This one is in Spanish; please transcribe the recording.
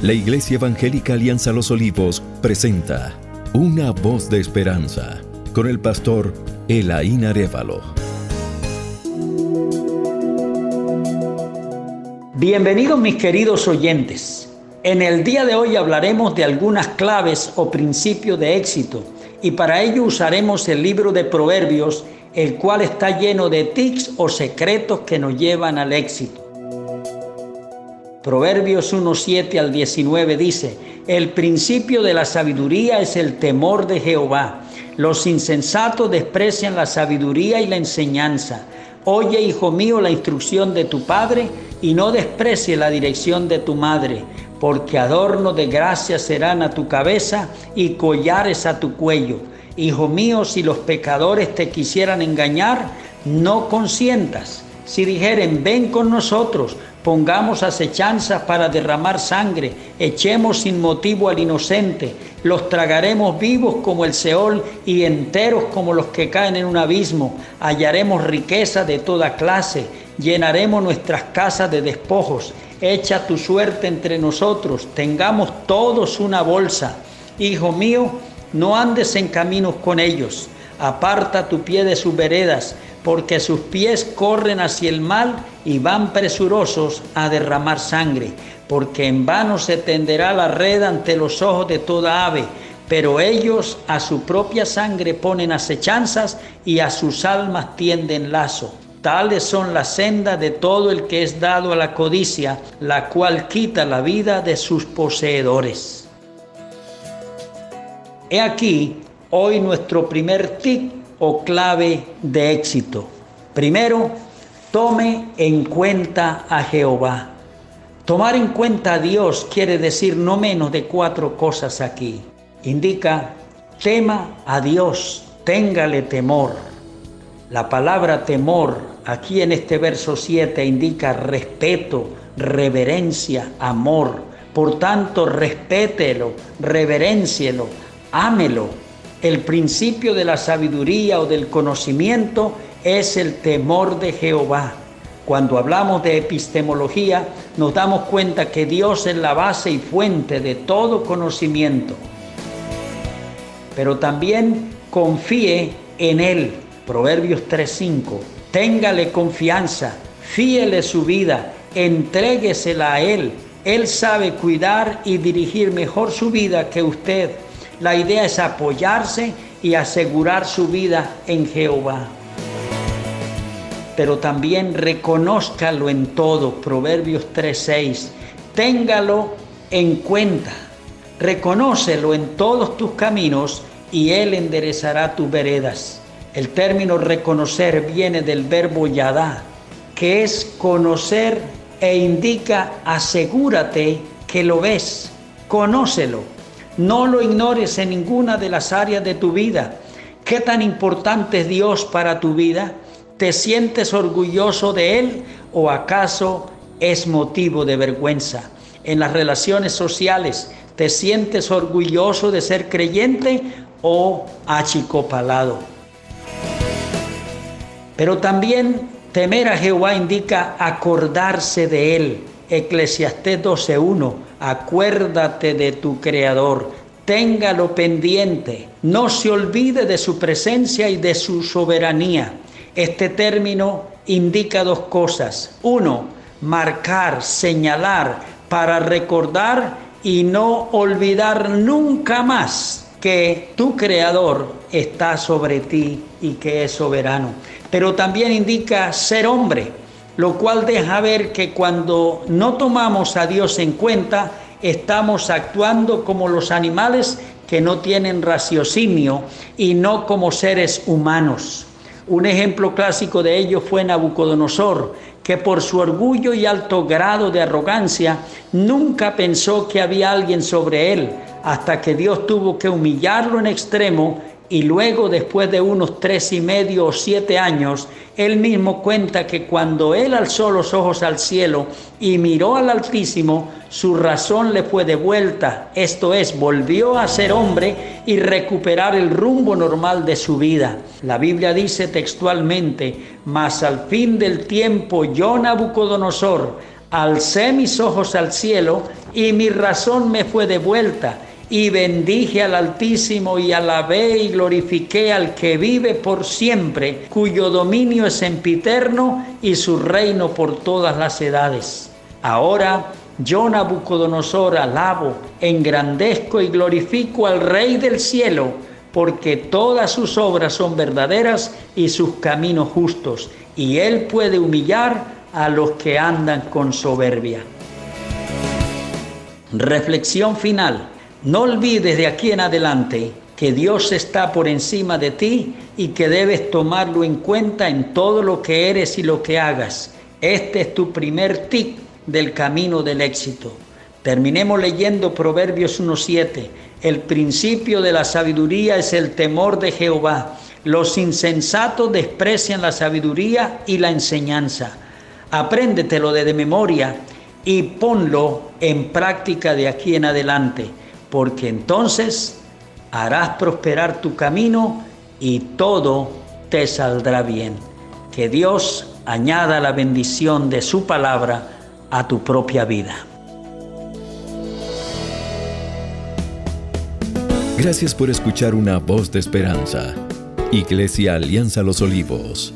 La Iglesia Evangélica Alianza Los Olivos presenta Una voz de esperanza con el pastor Elaín Arevalo. Bienvenidos mis queridos oyentes. En el día de hoy hablaremos de algunas claves o principios de éxito y para ello usaremos el libro de Proverbios, el cual está lleno de tics o secretos que nos llevan al éxito. Proverbios 1.7 al 19 dice, el principio de la sabiduría es el temor de Jehová. Los insensatos desprecian la sabiduría y la enseñanza. Oye, hijo mío, la instrucción de tu padre y no desprecie la dirección de tu madre, porque adorno de gracia serán a tu cabeza y collares a tu cuello. Hijo mío, si los pecadores te quisieran engañar, no consientas. Si dijeren, ven con nosotros, pongamos acechanzas para derramar sangre, echemos sin motivo al inocente, los tragaremos vivos como el Seol y enteros como los que caen en un abismo, hallaremos riqueza de toda clase, llenaremos nuestras casas de despojos, echa tu suerte entre nosotros, tengamos todos una bolsa. Hijo mío, no andes en caminos con ellos, aparta tu pie de sus veredas, porque sus pies corren hacia el mal y van presurosos a derramar sangre, porque en vano se tenderá la red ante los ojos de toda ave, pero ellos a su propia sangre ponen acechanzas y a sus almas tienden lazo. Tales son las sendas de todo el que es dado a la codicia, la cual quita la vida de sus poseedores. He aquí hoy nuestro primer tic o clave de éxito. Primero, tome en cuenta a Jehová. Tomar en cuenta a Dios quiere decir no menos de cuatro cosas aquí. Indica, tema a Dios, téngale temor. La palabra temor aquí en este verso 7 indica respeto, reverencia, amor. Por tanto, respételo, reverencielo, ámelo el principio de la sabiduría o del conocimiento es el temor de Jehová. Cuando hablamos de epistemología, nos damos cuenta que Dios es la base y fuente de todo conocimiento. Pero también confíe en Él. Proverbios 3:5. Téngale confianza, fíele su vida, entréguesela a Él. Él sabe cuidar y dirigir mejor su vida que usted. La idea es apoyarse y asegurar su vida en Jehová. Pero también reconózcalo en todo, Proverbios 3:6. Téngalo en cuenta. Reconócelo en todos tus caminos y Él enderezará tus veredas. El término reconocer viene del verbo yadá, que es conocer e indica asegúrate que lo ves, conócelo no lo ignores en ninguna de las áreas de tu vida. ¿Qué tan importante es Dios para tu vida? ¿Te sientes orgulloso de Él o acaso es motivo de vergüenza? En las relaciones sociales, ¿te sientes orgulloso de ser creyente o achicopalado? Pero también temer a Jehová indica acordarse de Él. Eclesiastés 12.1, acuérdate de tu Creador, téngalo pendiente, no se olvide de su presencia y de su soberanía. Este término indica dos cosas. Uno, marcar, señalar, para recordar y no olvidar nunca más que tu creador está sobre ti y que es soberano. Pero también indica ser hombre lo cual deja ver que cuando no tomamos a Dios en cuenta, estamos actuando como los animales que no tienen raciocinio y no como seres humanos. Un ejemplo clásico de ello fue Nabucodonosor, que por su orgullo y alto grado de arrogancia nunca pensó que había alguien sobre él, hasta que Dios tuvo que humillarlo en extremo y luego después de unos tres y medio o siete años, él mismo cuenta que cuando él alzó los ojos al cielo y miró al Altísimo, su razón le fue devuelta, esto es, volvió a ser hombre y recuperar el rumbo normal de su vida. La Biblia dice textualmente, mas al fin del tiempo yo Nabucodonosor, alcé mis ojos al cielo y mi razón me fue devuelta y bendije al Altísimo y alabé y glorifiqué al que vive por siempre, cuyo dominio es sempiterno y su reino por todas las edades. Ahora yo Nabucodonosor alabo, engrandezco y glorifico al Rey del cielo, porque todas sus obras son verdaderas y sus caminos justos, y él puede humillar a los que andan con soberbia. Reflexión final. No olvides de aquí en adelante que Dios está por encima de ti y que debes tomarlo en cuenta en todo lo que eres y lo que hagas. Este es tu primer tip del camino del éxito. Terminemos leyendo Proverbios 1.7. El principio de la sabiduría es el temor de Jehová. Los insensatos desprecian la sabiduría y la enseñanza. Apréndetelo de memoria y ponlo en práctica de aquí en adelante porque entonces harás prosperar tu camino y todo te saldrá bien. Que Dios añada la bendición de su palabra a tu propia vida. Gracias por escuchar una voz de esperanza. Iglesia Alianza Los Olivos